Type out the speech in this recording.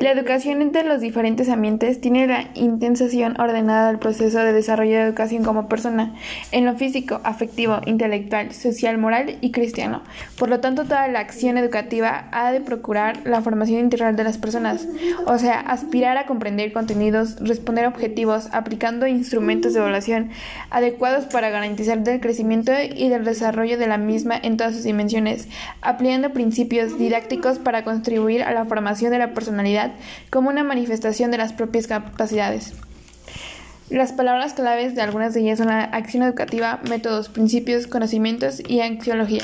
La educación entre los diferentes ambientes tiene la intención ordenada del proceso de desarrollo de educación como persona, en lo físico, afectivo, intelectual, social, moral y cristiano. Por lo tanto, toda la acción educativa ha de procurar la formación integral de las personas, o sea, aspirar a comprender contenidos, responder objetivos, aplicando instrumentos de evaluación adecuados para garantizar el crecimiento y del desarrollo de la misma en todas sus dimensiones, aplicando principios didácticos para contribuir a la formación de la personalidad como una manifestación de las propias capacidades. Las palabras claves de algunas de ellas son la acción educativa, métodos, principios, conocimientos y axiología.